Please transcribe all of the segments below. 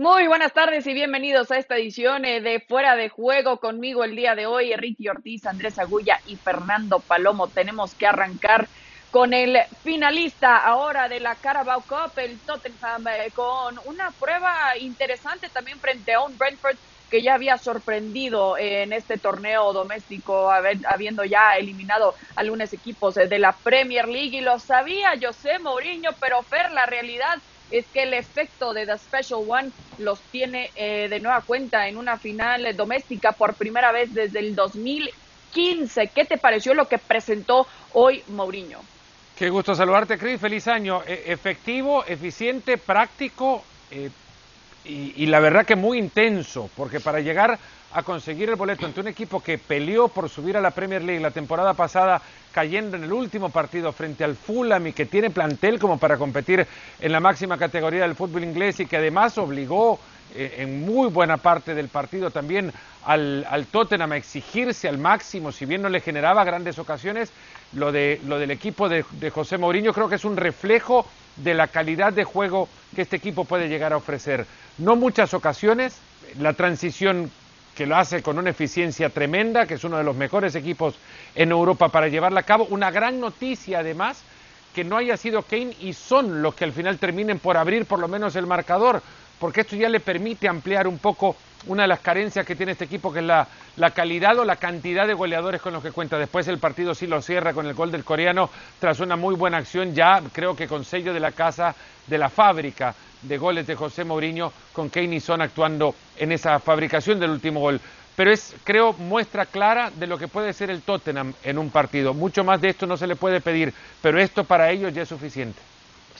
Muy buenas tardes y bienvenidos a esta edición eh, de Fuera de Juego. Conmigo el día de hoy, Ricky Ortiz, Andrés Agulla y Fernando Palomo. Tenemos que arrancar con el finalista ahora de la Carabao Cup, el Tottenham, eh, con una prueba interesante también frente a un Brentford que ya había sorprendido en este torneo doméstico, habiendo ya eliminado algunos equipos de la Premier League. Y lo sabía José Mourinho, pero Fer, la realidad es que el efecto de The Special One los tiene eh, de nueva cuenta en una final doméstica por primera vez desde el 2015. ¿Qué te pareció lo que presentó hoy Mourinho? Qué gusto saludarte, Cris. Feliz año. E, efectivo, eficiente, práctico eh, y, y la verdad que muy intenso, porque para llegar a conseguir el boleto ante un equipo que peleó por subir a la Premier League la temporada pasada, cayendo en el último partido frente al Fulham y que tiene plantel como para competir en la máxima categoría del fútbol inglés y que además obligó en muy buena parte del partido también al, al, Tottenham a exigirse al máximo, si bien no le generaba grandes ocasiones, lo, de, lo del equipo de, de José Mourinho creo que es un reflejo de la calidad de juego que este equipo puede llegar a ofrecer. No muchas ocasiones, la transición que lo hace con una eficiencia tremenda, que es uno de los mejores equipos en Europa para llevarla a cabo. Una gran noticia además que no haya sido Kane y Son los que al final terminen por abrir por lo menos el marcador, porque esto ya le permite ampliar un poco una de las carencias que tiene este equipo, que es la, calidad o la cantidad de goleadores con los que cuenta. Después el partido sí lo cierra con el gol del coreano tras una muy buena acción, ya creo que con sello de la casa de la fábrica de goles de José Mourinho, con Kane Son actuando en esa fabricación del último gol. Pero es, creo, muestra clara de lo que puede ser el Tottenham en un partido. Mucho más de esto no se le puede pedir, pero esto para ellos ya es suficiente.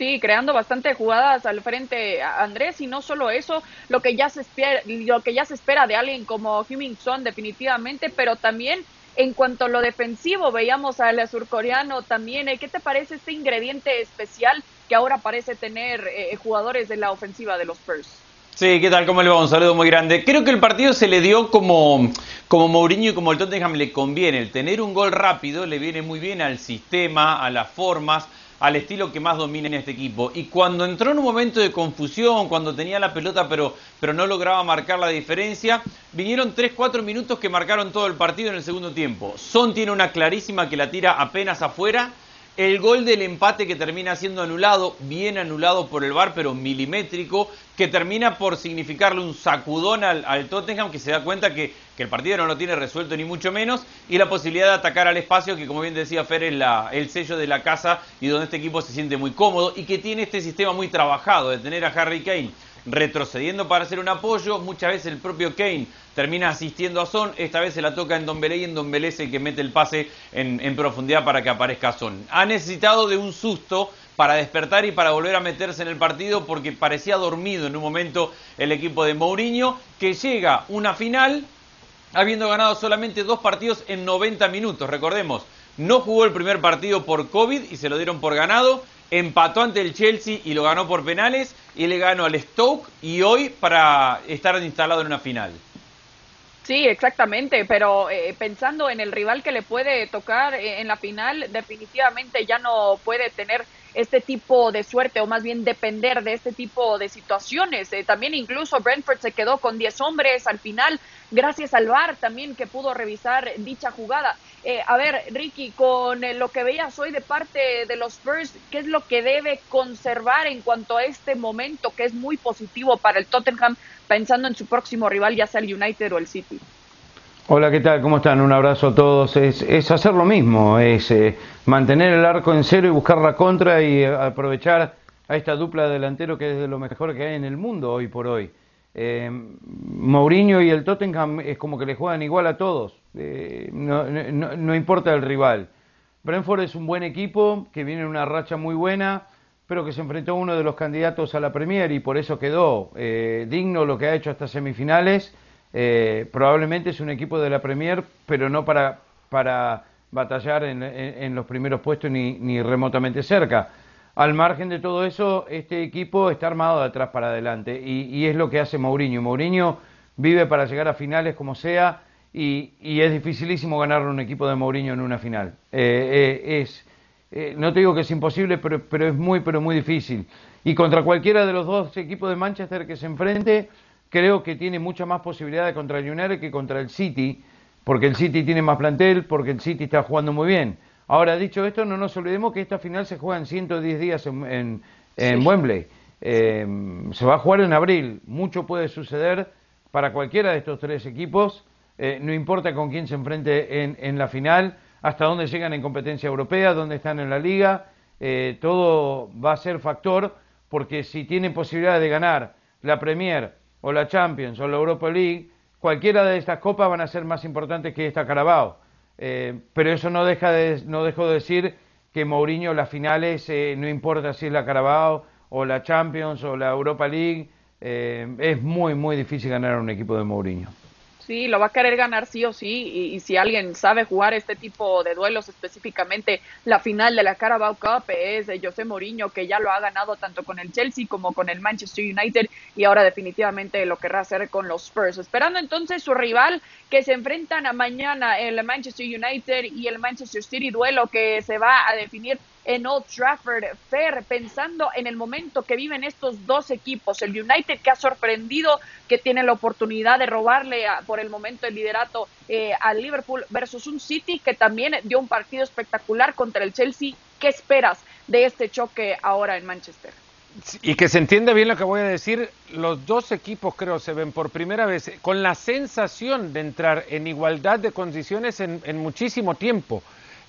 Sí, creando bastante jugadas al frente Andrés y no solo eso, lo que ya se espera, lo que ya se espera de alguien como Son definitivamente, pero también en cuanto a lo defensivo, veíamos al surcoreano también. ¿Qué te parece este ingrediente especial que ahora parece tener eh, jugadores de la ofensiva de los Spurs? Sí, ¿qué tal? ¿Cómo le va? Un saludo muy grande. Creo que el partido se le dio como, como Mourinho y como el Tottenham le conviene. El tener un gol rápido le viene muy bien al sistema, a las formas, al estilo que más domina en este equipo. Y cuando entró en un momento de confusión, cuando tenía la pelota pero, pero no lograba marcar la diferencia, vinieron 3-4 minutos que marcaron todo el partido en el segundo tiempo. Son tiene una clarísima que la tira apenas afuera el gol del empate que termina siendo anulado, bien anulado por el VAR, pero milimétrico, que termina por significarle un sacudón al, Tottenham, que se da cuenta que, el partido no lo tiene resuelto ni mucho menos, y la posibilidad de atacar al espacio, que como bien decía Fer, es la, el sello de la casa y donde este equipo se siente muy cómodo y que tiene este sistema muy trabajado de tener a Harry Kane retrocediendo para hacer un apoyo. Muchas veces el propio Kane termina asistiendo a Son. Esta vez se la toca en Don Belé y en Don Belé es el que mete el pase en, profundidad para que aparezca Son. Ha necesitado de un susto para despertar y para volver a meterse en el partido porque parecía dormido en un momento el equipo de Mourinho que llega una final habiendo ganado solamente dos partidos en 90 minutos. Recordemos, no jugó el primer partido por COVID y se lo dieron por ganado empató ante el Chelsea y lo ganó por penales y le ganó al Stoke y hoy para estar instalado en una final. Sí, exactamente, pero eh, pensando en el rival que le puede tocar eh, en la final, definitivamente ya no puede tener este tipo de suerte o más bien depender de este tipo de situaciones. Eh, también incluso Brentford se quedó con 10 hombres al final, gracias al VAR también que pudo revisar dicha jugada. Eh, a ver, Ricky, con eh, lo que veías hoy de parte de los Spurs, ¿qué es lo que debe conservar en cuanto a este momento que es muy positivo para el Tottenham, pensando en su próximo rival, ya sea el United o el City? Hola, ¿qué tal? ¿Cómo están? Un abrazo a todos. Es, hacer lo mismo, es eh, mantener el arco en cero y buscar la contra y aprovechar a esta dupla de delantero que es de lo mejor que hay en el mundo hoy por hoy. Eh, Mourinho y el Tottenham es como que le juegan igual a todos, eh, no, importa el rival. Brentford es un buen equipo que viene en una racha muy buena, pero que se enfrentó a uno de los candidatos a la Premier y por eso quedó eh, digno lo que ha hecho hasta semifinales. Eh, probablemente es un equipo de la Premier, pero no para, para batallar en, los primeros puestos ni, ni remotamente cerca al margen de todo eso, este equipo está armado de atrás para adelante y, es lo que hace Mourinho. Mourinho vive para llegar a finales como sea y, es dificilísimo ganar un equipo de Mourinho en una final. Eh, eh, es, eh, no te digo que es imposible, pero, pero, es muy, pero muy difícil. y contra cualquiera de los dos equipos de Manchester que se enfrente, creo que tiene mucha más posibilidad contra el United que contra el City, porque el City tiene más plantel, porque el City está jugando muy bien. Ahora, dicho esto, no nos olvidemos que esta final se juega en 110 días en, Wembley. Eh, se va a jugar en abril. Mucho puede suceder para cualquiera de estos tres equipos. Eh, no importa con quién se enfrente en, la final, hasta dónde llegan en competencia europea, dónde están en la liga. Eh, todo va a ser factor porque si tienen posibilidad de ganar la Premier o la Champions o la Europa League, cualquiera de estas copas van a ser más importantes que esta Carabao. Eh, pero eso no deja de, no dejo de decir que Mourinho las finales, eh, no importa si es la Carabao o la Champions o la Europa League, eh, es muy, muy difícil ganar a un equipo de Mourinho. Sí, lo va a querer ganar sí o sí. Y, si alguien sabe jugar este tipo de duelos, específicamente la final de la Carabao Cup, es José Mourinho, que ya lo ha ganado tanto con el Chelsea como con el Manchester United y ahora definitivamente lo querrá hacer con los Spurs. Esperando entonces su rival que se enfrentan a mañana el Manchester United y el Manchester City, duelo que se va a definir en Old Trafford. Fair, pensando en el momento que viven estos dos equipos, el United que ha sorprendido, que tiene la oportunidad de robarle por el momento el liderato eh, al Liverpool versus un City que también dio un partido espectacular contra el Chelsea. ¿Qué esperas de este choque ahora en Manchester? Y que se entienda bien lo que voy a decir, los dos equipos creo se ven por primera vez con la sensación de entrar en igualdad de condiciones en muchísimo tiempo.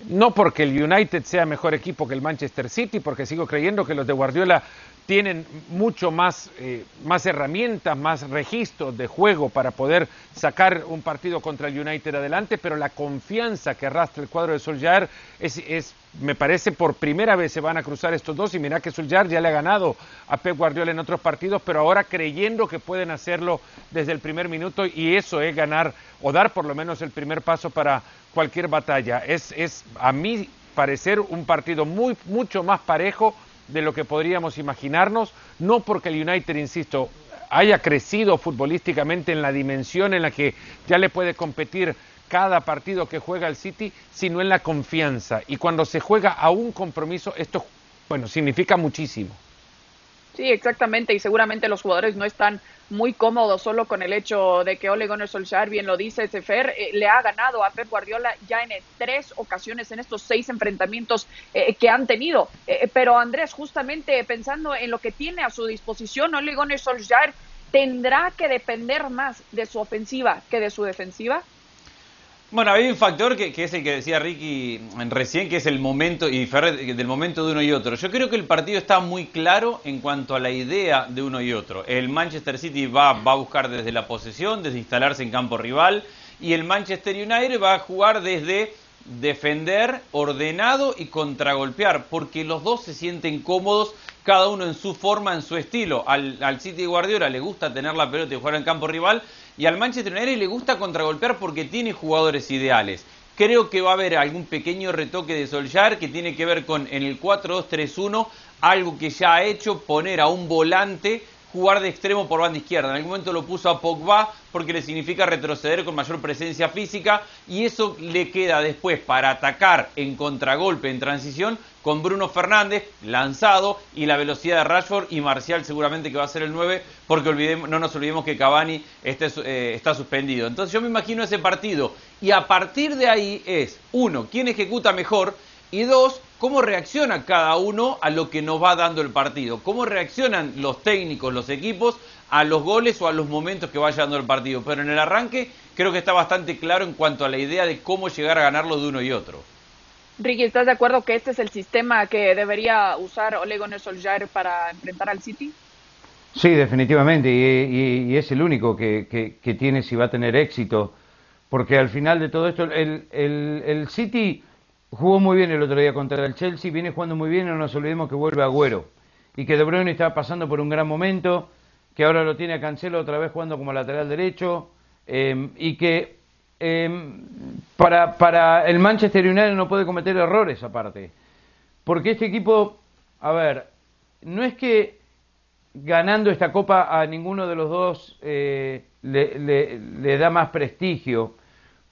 No porque el United sea mejor equipo que el Manchester City, porque sigo creyendo que los de Guardiola tienen mucho más, eh, más herramientas, más registros de juego para poder sacar un partido contra el United adelante, pero la confianza que arrastra el cuadro de Solskjaer es, es, me parece, por primera vez se van a cruzar estos dos y mira que Solskjaer ya le ha ganado a Pep Guardiola en otros partidos, pero ahora creyendo que pueden hacerlo desde el primer minuto y eso es ganar o dar por lo menos el primer paso para cualquier batalla. Es, es a mi parecer un partido muy, mucho más parejo de lo que podríamos imaginarnos, no porque el United, insisto, haya crecido futbolísticamente en la dimensión en la que ya le puede competir cada partido que juega el City, sino en la confianza. Y cuando se juega a un compromiso, esto, bueno, significa muchísimo. Sí, exactamente, y seguramente los jugadores no están muy cómodos solo con el hecho de que Ole Gunnar Solskjaer, bien lo dice Sefer, eh, le ha ganado a Pep Guardiola ya en tres ocasiones en estos seis enfrentamientos eh, que han tenido. Eh, pero Andrés, justamente pensando en lo que tiene a su disposición, Ole Gunnar Solskjaer tendrá que depender más de su ofensiva que de su defensiva. Bueno, hay un factor que, es el que decía Ricky recién, que es el momento, y del momento de uno y otro. Yo creo que el partido está muy claro en cuanto a la idea de uno y otro. El Manchester City va, va a buscar desde la posesión, desde instalarse en campo rival, y el Manchester United va a jugar desde defender, ordenado y contragolpear, porque los dos se sienten cómodos, cada uno en su forma, en su estilo. Al, City Guardiola le gusta tener la pelota y jugar en campo rival, y al Manchester United le gusta contragolpear porque tiene jugadores ideales. Creo que va a haber algún pequeño retoque de Solskjaer que tiene que ver con en el 4-2-3-1 algo que ya ha hecho, poner a un volante jugar de extremo por banda izquierda. En algún momento lo puso a Pogba porque le significa retroceder con mayor presencia física y eso le queda después para atacar en contragolpe, en transición, con Bruno Fernández lanzado y la velocidad de Rashford y Marcial seguramente que va a ser el 9 porque olvidemos, no nos olvidemos que Cavani eh, está suspendido. Entonces yo me imagino ese partido y a partir de ahí es, uno, quién ejecuta mejor y dos, cómo reacciona cada uno a lo que nos va dando el partido, cómo reaccionan los técnicos, los equipos a los goles o a los momentos que vaya dando el partido. Pero en el arranque creo que está bastante claro en cuanto a la idea de cómo llegar a ganarlo de uno y otro. Ricky, ¿estás de acuerdo que este es el sistema que debería usar Ole Gunnar Solskjaer para enfrentar al City? Sí, definitivamente, y, es el único que, tiene si va a tener éxito, porque al final de todo esto, el, City jugó muy bien el otro día contra el Chelsea, viene jugando muy bien, no nos olvidemos que vuelve Agüero y que De Bruyne está pasando por un gran momento, que ahora lo tiene a Cancelo otra vez jugando como lateral derecho em, y que em, para, el Manchester United no puede cometer errores aparte, porque este equipo, a ver, no es que ganando esta copa a ninguno de los dos eh, le da más prestigio,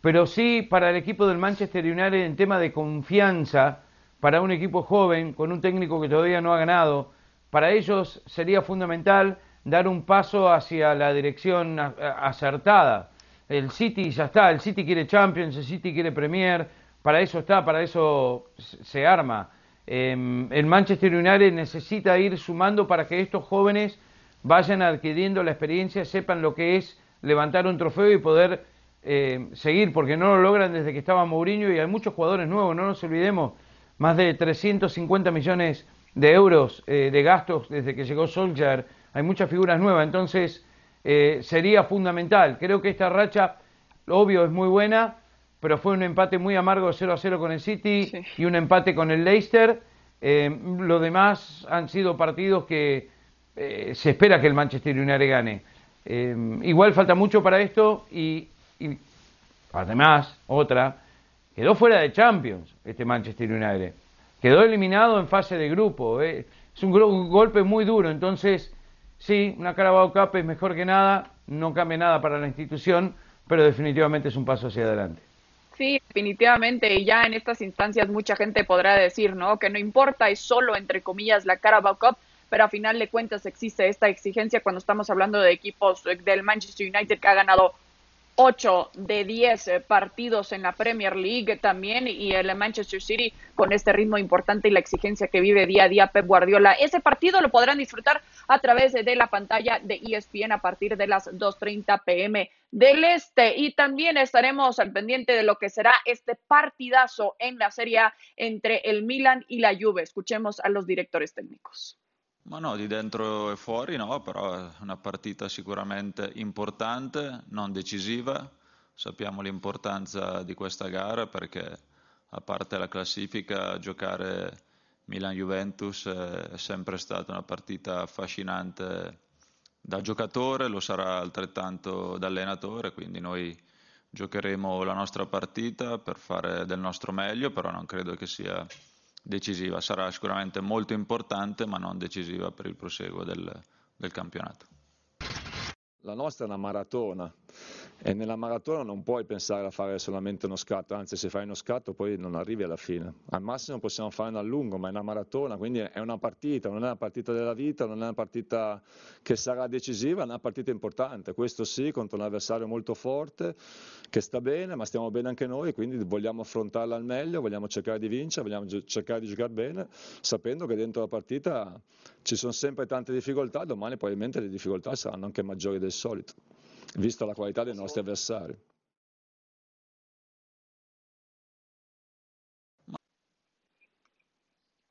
pero sí para el equipo del Manchester United en tema de confianza, para un equipo joven, con un técnico que todavía no ha ganado, para ellos sería fundamental dar un paso hacia la dirección acertada. El City ya está, el City quiere Champions, el City quiere Premier, para eso está, para eso se arma. Em, el Manchester United necesita ir sumando para que estos jóvenes vayan adquiriendo la experiencia, sepan lo que es levantar un trofeo y poder eh, seguir, porque no lo logran desde que estaba Mourinho y hay muchos jugadores nuevos, no nos olvidemos, más de 350 millones de euros eh, de gastos desde que llegó Solskjaer, hay muchas figuras nuevas, entonces eh, sería fundamental. Creo que esta racha, obvio, es muy buena, pero fue un empate muy amargo 0 a 0 con el City y un empate con el Leicester. Eh, lo demás han sido partidos que eh, se espera que el Manchester United gane. Eh, igual falta mucho para esto y, además, otra, quedó fuera de Champions este Manchester United. Quedó eliminado en fase de grupo. Es un, un, golpe muy duro. Entonces, sí, una Carabao Cup es mejor que nada. No cambia nada para la institución, pero definitivamente es un paso hacia adelante. Sí, definitivamente, y ya en estas instancias mucha gente podrá decir, ¿no? Que no importa, es solo, entre comillas, la Carabao Cup, pero a final de cuentas existe esta exigencia cuando estamos hablando de equipos del Manchester United que ha ganado 8 de 10 eh, partidos en la Premier League también y el Manchester City con este ritmo importante y la exigencia que vive día a día Pep Guardiola. Ese partido lo podrán disfrutar a través de la pantalla de ESPN a partir de las 2.30 pm del este y también estaremos al pendiente de lo que será este partidazo en la serie entre el Milan y la Juve. Escuchemos a los directores técnicos. Ma no, di dentro e fuori no, però è una partita sicuramente importante, non decisiva. Sappiamo l'importanza di questa gara perché a parte la classifica giocare Milan-Juventus è sempre stata una partita affascinante da giocatore, lo sarà altrettanto da allenatore, quindi noi giocheremo la nostra partita per fare del nostro meglio, però non credo che sia decisiva, sarà sicuramente molto importante ma non decisiva per il proseguo del, del campionato. La nostra è una maratona e nella maratona non puoi pensare a fare solamente uno scatto, anzi se fai uno scatto poi non arrivi alla fine. Al massimo possiamo fare un allungo, ma è una maratona, quindi è una partita, non è una partita della vita, non è una partita che sarà decisiva, è una partita importante, questo sì, contro un avversario molto forte, che sta bene, ma stiamo bene anche noi, quindi vogliamo affrontarla al meglio, vogliamo cercare di vincere, vogliamo cercare di giocare bene, sapendo che dentro la partita ci sono sempre tante difficoltà, domani probabilmente le difficoltà saranno anche maggiori del solito vista la qualità dei nostri avversari.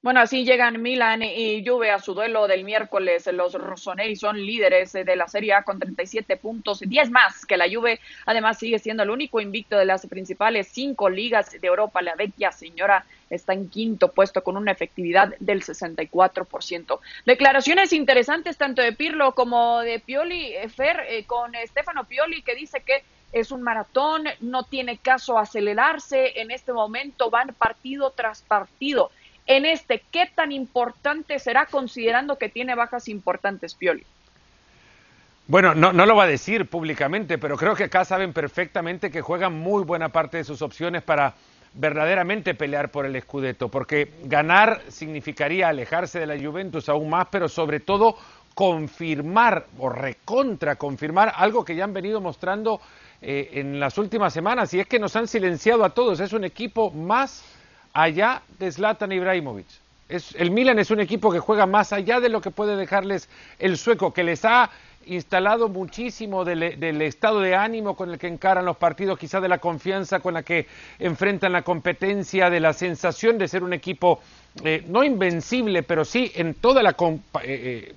Bueno, así llegan Milan y Juve a su duelo del miércoles. Los rossoneri son líderes de la Serie A con 37 puntos, 10 más que la Juve. Además, sigue siendo el único invicto de las principales cinco ligas de Europa. La vecchia señora está en quinto puesto con una efectividad del 64%. Declaraciones interesantes tanto de Pirlo como de Pioli, eh, Fer, eh, con Stefano Pioli que dice que es un maratón, no tiene caso acelerarse, en este momento van partido tras partido en este, ¿qué tan importante será considerando que tiene bajas importantes, Pioli? Bueno, no, no, lo va a decir públicamente, pero creo que acá saben perfectamente que juegan muy buena parte de sus opciones para verdaderamente pelear por el Scudetto, porque ganar significaría alejarse de la Juventus aún más, pero sobre todo confirmar o recontra confirmar algo que ya han venido mostrando eh, en las últimas semanas, y es que nos han silenciado a todos. Es un equipo más allá de Zlatan Ibrahimovic. Es, el Milan es un equipo que juega más allá de lo que puede dejarles el sueco, que les ha instalado muchísimo del, estado de ánimo con el que encaran los partidos, quizá de la confianza con la que enfrentan la competencia, de la sensación de ser un equipo eh, no invencible, pero sí en toda la eh, eh,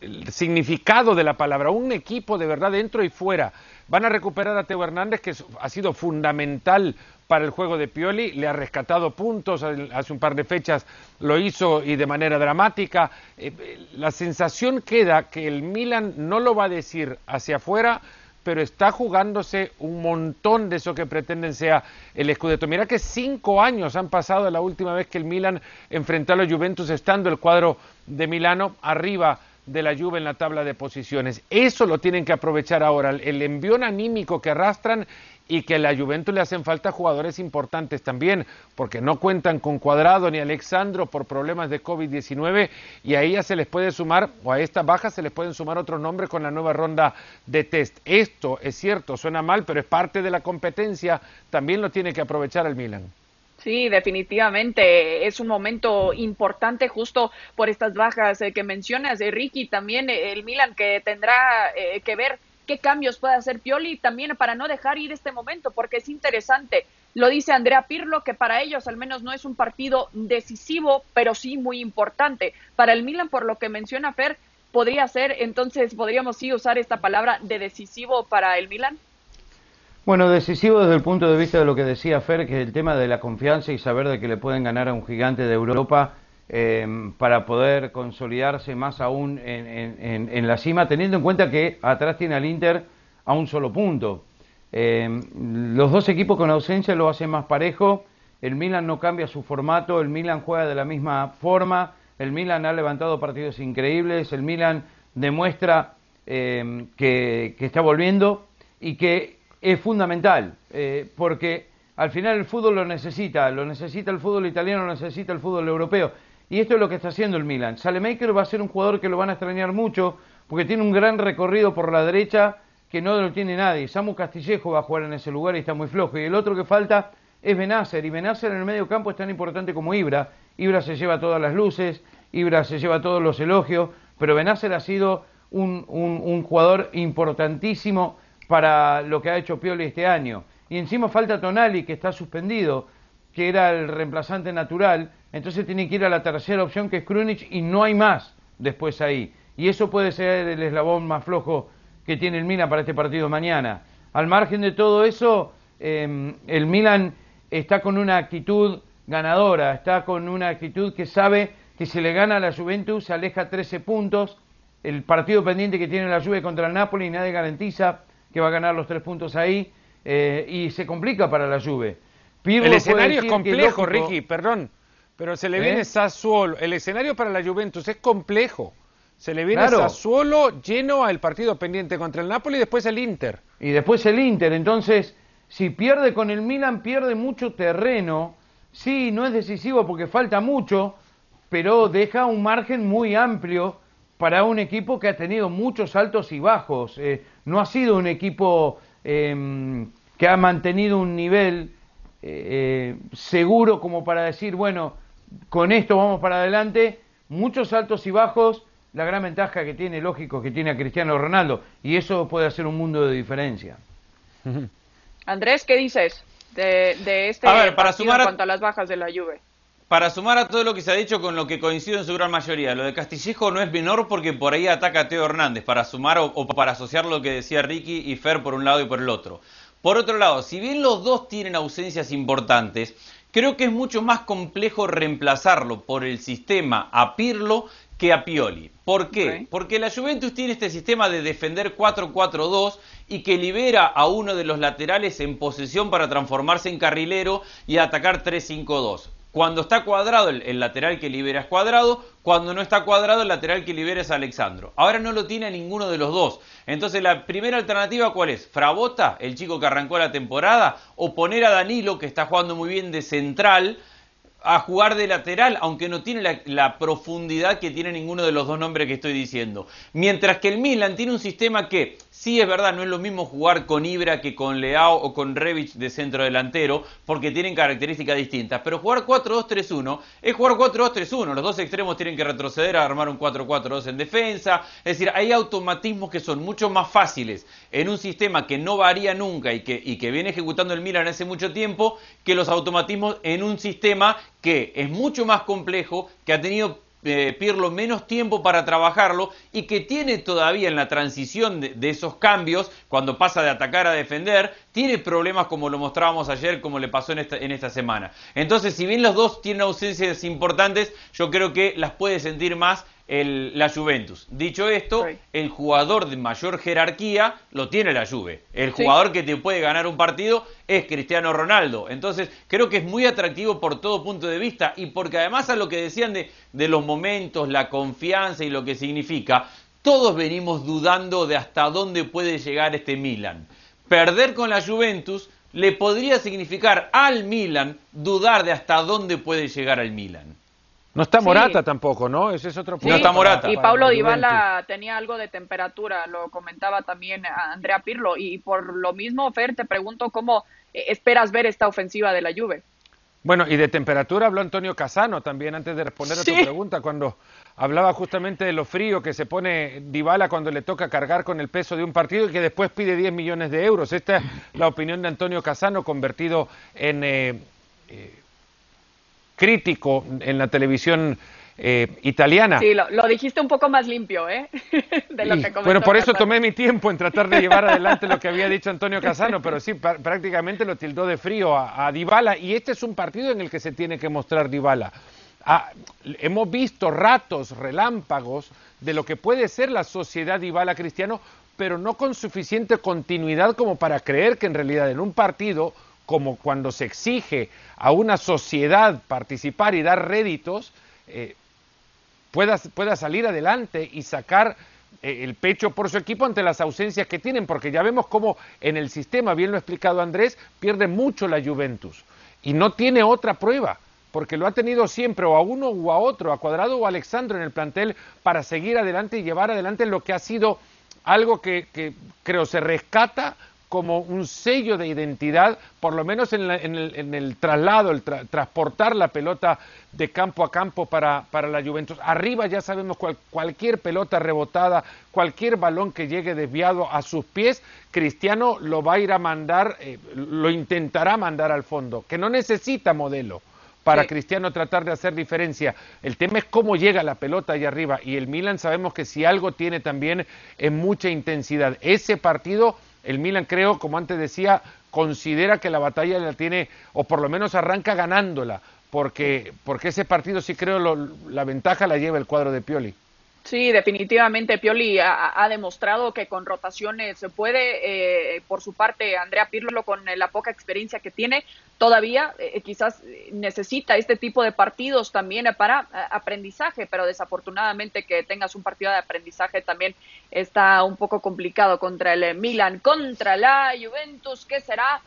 el significado de la palabra, un equipo de verdad dentro y fuera. Van a recuperar a Teo Hernández, que ha sido fundamental para el juego de Pioli, le ha rescatado puntos, hace un par de fechas lo hizo y de manera dramática. Eh, la sensación queda que el Milan no lo va a decir hacia afuera, pero está jugándose un montón de eso que pretenden sea el Scudetto. Mira que cinco años han pasado la última vez que el Milan enfrentó a los Juventus estando el cuadro de Milano arriba de la Juve en la tabla de posiciones. Eso lo tienen que aprovechar ahora, el envión anímico que arrastran y que a la Juventus le hacen falta jugadores importantes también, porque no cuentan con Cuadrado ni Alexandro por problemas de COVID-19 y a ella se les puede sumar, o a esta baja se les pueden sumar otros nombres con la nueva ronda de test. Esto es cierto, suena mal, pero es parte de la competencia, también lo tiene que aprovechar el Milan. Sí, definitivamente es un momento importante justo por estas bajas eh, que mencionas, de Ricky, también eh, el Milan que tendrá eh, que ver qué cambios puede hacer Pioli también para no dejar ir este momento, porque es interesante. Lo dice Andrea Pirlo, que para ellos al menos no es un partido decisivo, pero sí muy importante. Para el Milan, por lo que menciona Fer, podría ser, entonces podríamos sí usar esta palabra de decisivo para el Milan. Bueno, decisivo desde el punto de vista de lo que decía Fer, que el tema de la confianza y saber de que le pueden ganar a un gigante de Europa eh, para poder consolidarse más aún en, la cima, teniendo en cuenta que atrás tiene al Inter a un solo punto. Eh, los dos equipos con ausencia lo hacen más parejo, el Milan no cambia su formato, el Milan juega de la misma forma, el Milan ha levantado partidos increíbles, el Milan demuestra eh, que, está volviendo y que es fundamental, porque al final el fútbol lo necesita, lo necesita el fútbol italiano, lo necesita el fútbol europeo. Y esto es lo que está haciendo el Milan. Salemaker va a ser un jugador que lo van a extrañar mucho porque tiene un gran recorrido por la derecha que no lo tiene nadie. Samu Castillejo va a jugar en ese lugar y está muy flojo. Y el otro que falta es Benacer. Y Benacer en el medio campo es tan importante como Ibra. Ibra se lleva todas las luces, Ibra se lleva todos los elogios, pero Benacer ha sido un, un jugador importantísimo para lo que ha hecho Pioli este año. Y encima falta Tonali, que está suspendido, que era el reemplazante natural entonces tiene que ir a la tercera opción que es Krunic y no hay más después ahí. Y eso puede ser el eslabón más flojo que tiene el Milan para este partido mañana. Al margen de todo eso, em, el Milan está con una actitud ganadora, está con una actitud que sabe que si le gana a la Juventus se aleja 13 puntos. El partido pendiente que tiene la Juve contra el Napoli nadie garantiza que va a ganar los tres puntos ahí eh, y se complica para la Juve. el escenario es complejo, Ricky, perdón. Pero se le viene ¿Eh? Sassuolo. El escenario para la Juventus es complejo. Se le viene Sassuolo lleno al partido pendiente contra el Napoli y después el Inter. Y después el Inter. Entonces, si pierde con el Milan, pierde mucho terreno. Sí, no es decisivo porque falta mucho, pero deja un margen muy amplio para un equipo que ha tenido muchos altos y bajos. Eh, no ha sido un equipo em, que ha mantenido un nivel eh, seguro como para decir, bueno, con esto vamos para adelante, muchos altos y bajos, la gran ventaja que tiene, lógico, que tiene a Cristiano Ronaldo, y eso puede hacer un mundo de diferencia. Andrés, ¿qué dices de, este a para sumar en cuanto a las bajas de la Juve? Para sumar a todo lo que se ha dicho con lo que coincido en su gran mayoría, lo de Castillejo no es menor porque por ahí ataca a Teo Hernández, para sumar o, o para asociar lo que decía Ricky y Fer por un lado y por el otro. Por otro lado, si bien los dos tienen ausencias importantes, Creo que es mucho más complejo reemplazarlo por el sistema a Pirlo que a Pioli. ¿Por qué? Porque la Juventus tiene este sistema de defender 4-4-2 y que libera a uno de los laterales en posesión para transformarse en carrilero y atacar 3-5-2. Cuando está cuadrado, el, lateral que libera es cuadrado. Cuando no está cuadrado, el lateral que libera es Alexandro. Ahora no lo tiene ninguno de los dos. Entonces, la primera alternativa, ¿cuál es? ¿Frabota, el chico que arrancó la temporada? ¿O poner a Danilo, que está jugando muy bien de central? a jugar de lateral, aunque no tiene la, la, profundidad que tiene ninguno de los dos nombres que estoy diciendo. Mientras que el Milan tiene un sistema que Sí, es verdad, no es lo mismo jugar con Ibra que con Leao o con Revich de centro delantero, porque tienen características distintas. Pero jugar 4-2-3-1 es jugar 4-2-3-1. Los dos extremos tienen que retroceder a armar un 4-4-2 en defensa. Es decir, hay automatismos que son mucho más fáciles en un sistema que no varía nunca y que, y que viene ejecutando el Milan hace mucho tiempo, que los automatismos en un sistema que es mucho más complejo, que ha tenido eh, Pirlo menos tiempo para trabajarlo y que tiene todavía en la transición de, esos cambios, cuando pasa de atacar a defender, tiene problemas como lo mostrábamos ayer, como le pasó en esta, en esta semana. Entonces, si bien los dos tienen ausencias importantes, yo creo que las puede sentir más el, la Juventus. Dicho esto, Sí. el jugador de mayor jerarquía lo tiene la Juve. El Sí. jugador que te puede ganar un partido es Cristiano Ronaldo. Entonces, creo que es muy atractivo por todo punto de vista y porque además a lo que decían de, de los momentos, la confianza y lo que significa, todos venimos dudando de hasta dónde puede llegar este Milan. Perder con la Juventus le podría significar al Milan dudar de hasta dónde puede llegar al Milan. No está Sí. Morata tampoco, ¿no? Ese es otro Sí, punto. está Morata. Y la Dybala tenía algo de temperatura, lo comentaba también a Andrea Pirlo. Y por lo mismo, Fer, te pregunto cómo eh, esperas ver esta ofensiva de la Juve. Bueno, y de temperatura habló Antonio Casano también antes de responder a tu Sí. pregunta, cuando hablaba justamente de lo frío que se pone Dybala cuando le toca cargar con el peso de un partido y que después pide 10 millones de euros. Esta es la opinión de Antonio Casano, convertido en eh, eh, crítico en la televisión eh, italiana. Sí, lo, lo dijiste un poco más limpio, ¿eh? De lo Y, que bueno, por eso Casano. tomé mi tiempo en tratar de llevar adelante lo que había dicho Antonio Casano, pero sí, pr- prácticamente lo tildó de frío a, a Dybala y este es un partido en el que se tiene que mostrar Dybala. Ah, hemos visto ratos, relámpagos de lo que puede ser la sociedad Dybala Cristiano, pero no con suficiente continuidad como para creer que en realidad en un partido como cuando se exige a una sociedad participar y dar réditos, eh, pueda, pueda salir adelante y sacar eh, el pecho por su equipo ante las ausencias que tienen, porque ya vemos cómo en el sistema, bien lo ha explicado Andrés, pierde mucho la Juventus y no tiene otra prueba, porque lo ha tenido siempre o a uno o a otro, a Cuadrado o a Alexandro en el plantel para seguir adelante y llevar adelante lo que ha sido algo que, que creo se rescata como un sello de identidad, por lo menos en, la- en el, en el traslado, el tra- transportar la pelota de campo a campo para, para la Juventus. Arriba ya sabemos cual- cualquier pelota rebotada, cualquier balón que llegue desviado a sus pies, Cristiano lo va a ir a mandar, eh, lo intentará mandar al fondo, que no necesita modelo para Sí. Cristiano tratar de hacer diferencia. El tema es cómo llega la pelota allá arriba. Y el Milan sabemos que si algo tiene también es mucha intensidad. Ese partido, el Milan creo, como antes decía, considera que la batalla la tiene, o por lo menos arranca ganándola, porque, porque ese partido sí creo lo- la ventaja la lleva el cuadro de Pioli. Sí, definitivamente Pioli ha, demostrado que con rotaciones se puede. eh, por su parte, Andrea Pirlo, con eh, la poca experiencia que tiene, todavía eh, quizás eh, necesita este tipo de partidos también para aprendizaje, pero desafortunadamente que tengas un partido de aprendizaje también está un poco complicado contra el Milan, contra la Juventus, que será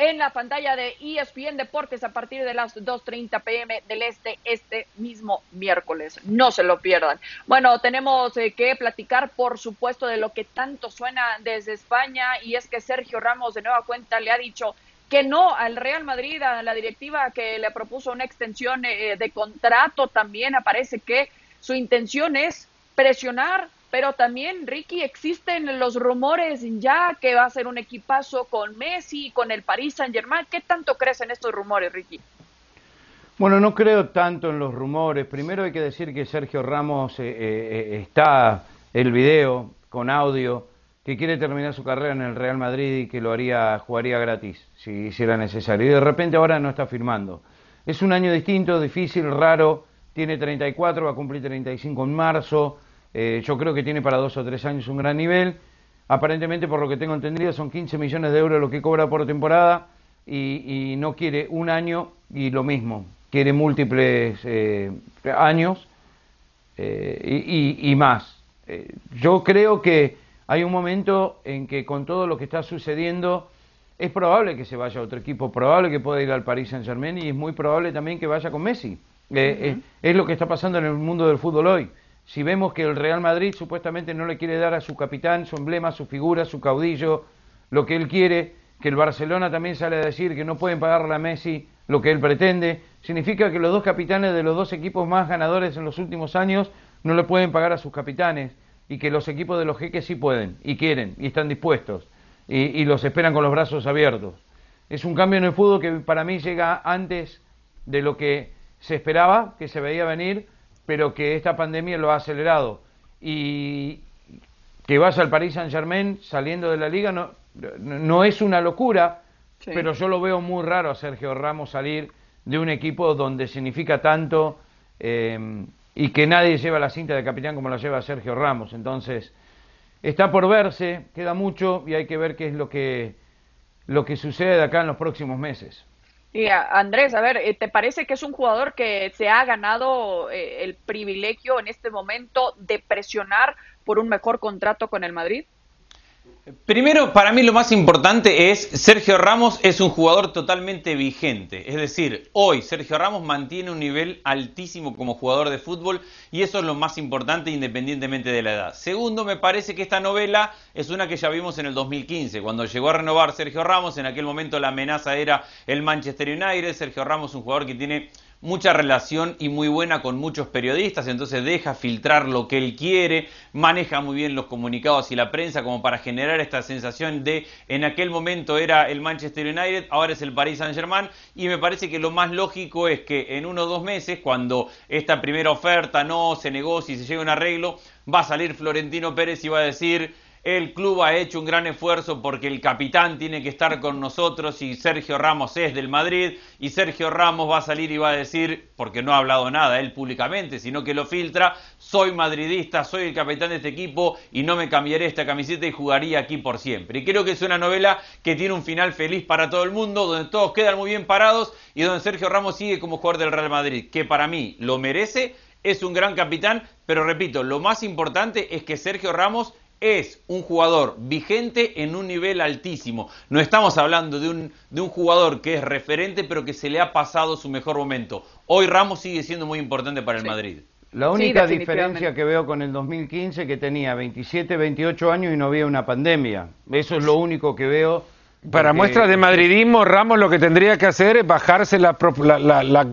en la pantalla de ESPN Deportes a partir de las 2.30 pm del este este mismo miércoles. No se lo pierdan. Bueno, tenemos eh, que platicar, por supuesto, de lo que tanto suena desde España y es que Sergio Ramos de nueva cuenta le ha dicho que no al Real Madrid, a la directiva que le propuso una extensión eh, de contrato. También aparece que su intención es presionar pero también, Ricky, existen los rumores ya que va a ser un equipazo con Messi, con el Paris Saint Germain. ¿Qué tanto crees en estos rumores, Ricky? Bueno, no creo tanto en los rumores. Primero hay que decir que Sergio Ramos eh, eh, está el video con audio que quiere terminar su carrera en el Real Madrid y que lo haría jugaría gratis si hiciera necesario. Y de repente ahora no está firmando. Es un año distinto, difícil, raro. Tiene 34, va a cumplir 35 en marzo. Eh, yo creo que tiene para dos o tres años un gran nivel. Aparentemente, por lo que tengo entendido, son 15 millones de euros lo que cobra por temporada y, y no quiere un año y lo mismo, quiere múltiples eh, años eh, y, y- y más. Eh, yo creo que hay un momento en que con todo lo que está sucediendo es probable que se vaya a otro equipo, probable que pueda ir al Paris Saint Germain y es muy probable también que vaya con Messi. Eh, es lo que está pasando en el mundo del fútbol hoy. Si vemos que el Real Madrid supuestamente no le quiere dar a su capitán, su emblema, su figura, su caudillo, lo que él quiere, que el Barcelona también sale a decir que no pueden pagarle a Messi lo que él pretende, significa que los dos capitanes de los dos equipos más ganadores en los últimos años no le pueden pagar a sus capitanes y que los equipos de los jeques sí pueden y quieren y están dispuestos y, y los esperan con los brazos abiertos. Es un cambio en el fútbol que para mí llega antes de lo que se esperaba, que se veía venir, pero que esta pandemia lo ha acelerado. Y que vaya al Paris Saint Germain saliendo de la liga no, no es una locura, Sí. pero yo lo veo muy raro a Sergio Ramos salir de un equipo donde significa tanto eh, y que nadie lleva la cinta de capitán como la lleva Sergio Ramos. Entonces, está por verse, queda mucho y hay que ver qué es lo que, lo que sucede de acá en los próximos meses. Y Andrés, a ver, eh, ¿te parece que es un jugador que se ha ganado eh, el privilegio en este momento de presionar por un mejor contrato con el Madrid? Primero, para mí lo más importante es Sergio Ramos es un jugador totalmente vigente. Es decir, hoy Sergio Ramos mantiene un nivel altísimo como jugador de fútbol y eso es lo más importante independientemente de la edad. Segundo, me parece que esta novela es una que ya vimos en el 2015, cuando llegó a renovar Sergio Ramos. En aquel momento la amenaza era el Manchester United. Sergio Ramos, un jugador que tiene mucha relación y muy buena con muchos periodistas, entonces deja filtrar lo que él quiere, maneja muy bien los comunicados y la prensa como para generar esta sensación de en aquel momento era el Manchester United, ahora es el Paris Saint Germain y me parece que lo más lógico es que en uno o dos meses, cuando esta primera oferta no se negocie y se llegue a un arreglo, va a salir Florentino Pérez y va a decir el club ha hecho un gran esfuerzo porque el capitán tiene que estar con nosotros y Sergio Ramos es del Madrid y Sergio Ramos va a salir y va a decir, porque no ha hablado nada él públicamente, sino que lo filtra, soy madridista, soy el capitán de este equipo y no me cambiaré esta camiseta y jugaría aquí por siempre. Y creo que es una novela que tiene un final feliz para todo el mundo, donde todos quedan muy bien parados y donde Sergio Ramos sigue como jugador del Real Madrid, que para mí lo merece, es un gran capitán, pero repito, lo más importante es que Sergio Ramos es un jugador vigente en un nivel altísimo. No estamos hablando de un, de un jugador que es referente, pero que se le ha pasado su mejor momento. Hoy Ramos sigue siendo muy importante para el Madrid. La única diferencia que veo con el 2015 que tenía 27, 28 años y no había una pandemia. Eso es lo único que veo. Para muestra de madridismo, Ramos lo que tendría que hacer es bajarse la, la,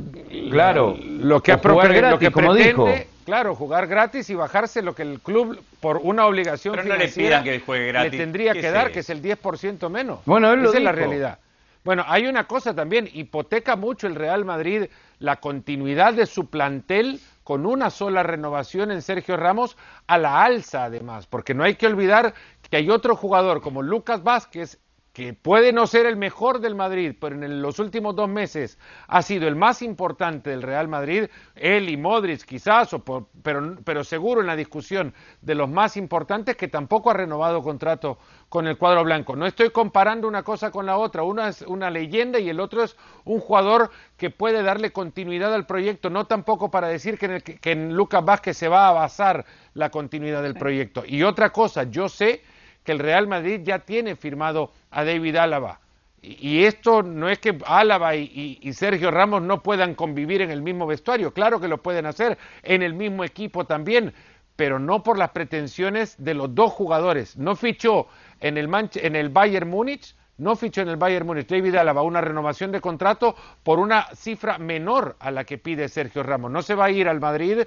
claro, lo que, ha lo que como dijo Claro, jugar gratis y bajarse lo que el club, por una obligación Pero no le pidan que juegue gratis. le tendría que dar, que es el 10% menos. Bueno, él lo Esa es la realidad. Bueno, hay una cosa también, hipoteca mucho el Real Madrid la continuidad de su plantel con una sola renovación en Sergio Ramos a la alza además, porque no hay que olvidar que hay otro jugador como Lucas Vázquez que puede no ser el mejor del Madrid, pero en los últimos dos meses ha sido el más importante del Real Madrid, él y Modric quizás, pero, pero seguro en la discusión de los más importantes que tampoco ha renovado contrato con el cuadro blanco. No estoy comparando una cosa con la otra, una es una leyenda y el otro es un jugador que puede darle continuidad al proyecto, no tampoco para decir que en, que en Lucas Vázquez se va a basar la continuidad del proyecto. Y otra cosa, yo sé que el Real Madrid ya tiene firmado a David Álava. Y, esto no es que Álava y, Sergio Ramos no puedan convivir en el mismo vestuario, claro que lo pueden hacer, en el mismo equipo también, pero no por las pretensiones de los dos jugadores. No fichó en el, en el Bayern Múnich, no fichó en el Bayern Múnich David Álava una renovación de contrato por una cifra menor a la que pide Sergio Ramos. No se va a ir al Madrid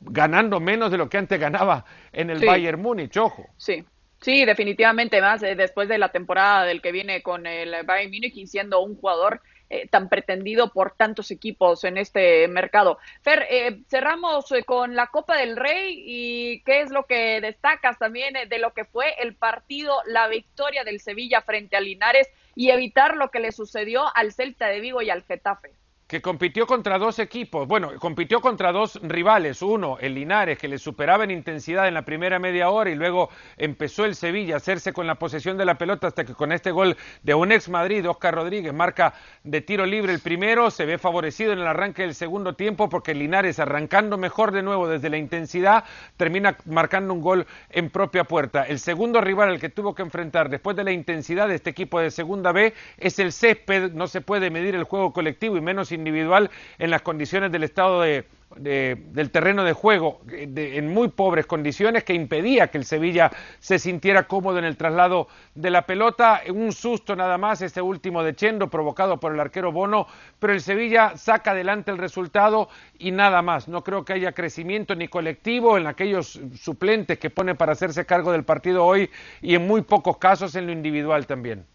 ganando menos de lo que antes ganaba en el Bayern Múnich, ojo. Sí. Sí, definitivamente más eh, después de la temporada del que viene con el Bayern Múnich y siendo un jugador eh, tan pretendido por tantos equipos en este mercado. Fer, eh, cerramos con la Copa del Rey y qué es lo que destacas también de lo que fue el partido, la victoria del Sevilla frente a Linares y evitar lo que le sucedió al Celta de Vigo y al Getafe que compitió contra dos equipos, bueno, compitió contra dos rivales, uno, el Linares, que le superaba en intensidad en la primera media hora y luego empezó el Sevilla a hacerse con la posesión de la pelota hasta que con este gol de un ex Madrid, Oscar Rodríguez, marca de tiro libre el primero, se ve favorecido en el arranque del segundo tiempo porque Linares arrancando mejor de nuevo desde la intensidad termina marcando un gol en propia puerta. El segundo rival al que tuvo que enfrentar después de la intensidad de este equipo de segunda B es el césped, no se puede medir el juego colectivo y menos individual en las condiciones del estado de, del terreno de juego en muy pobres condiciones que impedía que el Sevilla se sintiera cómodo en el traslado de la pelota. Un susto nada más este último de Chendo provocado por el arquero Bono, pero el Sevilla saca adelante el resultado y nada más. No creo que haya crecimiento ni colectivo en aquellos suplentes que pone para hacerse cargo del partido hoy y en muy pocos casos en lo individual también.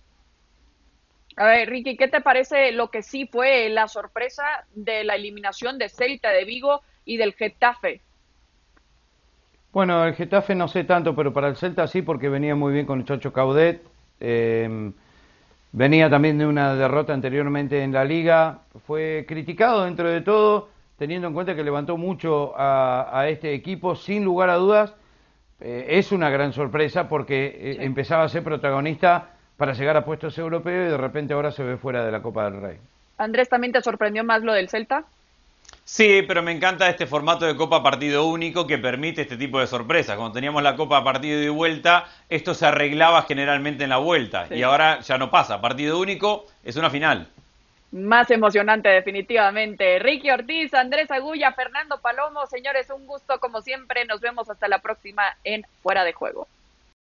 A ver, Ricky, ¿qué te parece lo que sí fue la sorpresa de la eliminación de Celta de Vigo y del Getafe? Bueno, el Getafe no sé tanto, pero para el Celta sí, porque venía muy bien con el Chocho Caudet. Eh, venía también de una derrota anteriormente en la liga. Fue criticado dentro de todo, teniendo en cuenta que levantó mucho a, este equipo, sin lugar a dudas, eh, es una gran sorpresa porque eh, empezaba a ser protagonista para llegar a puestos europeos y de repente ahora se ve fuera de la Copa del Rey. Andrés, ¿también te sorprendió más lo del Celta? Sí, pero me encanta este formato de Copa Partido Único que permite este tipo de sorpresas. Cuando teníamos la Copa Partido y vuelta, esto se arreglaba generalmente en la vuelta y ahora ya no pasa. Partido Único es una final. Más emocionante definitivamente. Ricky Ortiz, Andrés Agulla, Fernando Palomo, señores, un gusto como siempre. Nos vemos hasta la próxima en Fuera de Juego.